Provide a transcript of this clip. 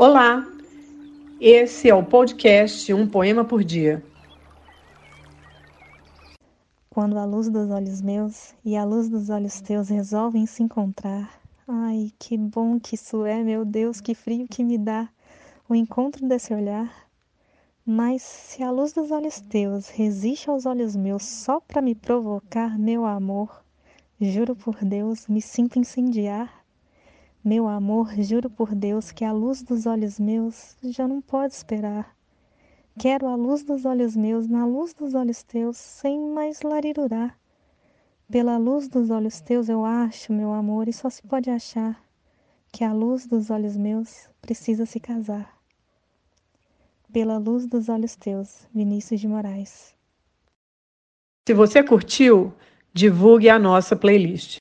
Olá, esse é o podcast Um Poema por Dia. Quando a luz dos olhos meus e a luz dos olhos teus resolvem se encontrar, ai, que bom que isso é, meu Deus, que frio que me dá o encontro desse olhar. Mas se a luz dos olhos teus resiste aos olhos meus só para me provocar, meu amor, juro por Deus, me sinto incendiar. Meu amor, juro por Deus que a luz dos olhos meus já não pode esperar. Quero a luz dos olhos meus na luz dos olhos teus, sem mais larirurar. Pela luz dos olhos teus eu acho, meu amor, e só se pode achar que a luz dos olhos meus precisa se casar. Pela luz dos olhos teus, Vinícius de Moraes. Se você curtiu, divulgue a nossa playlist.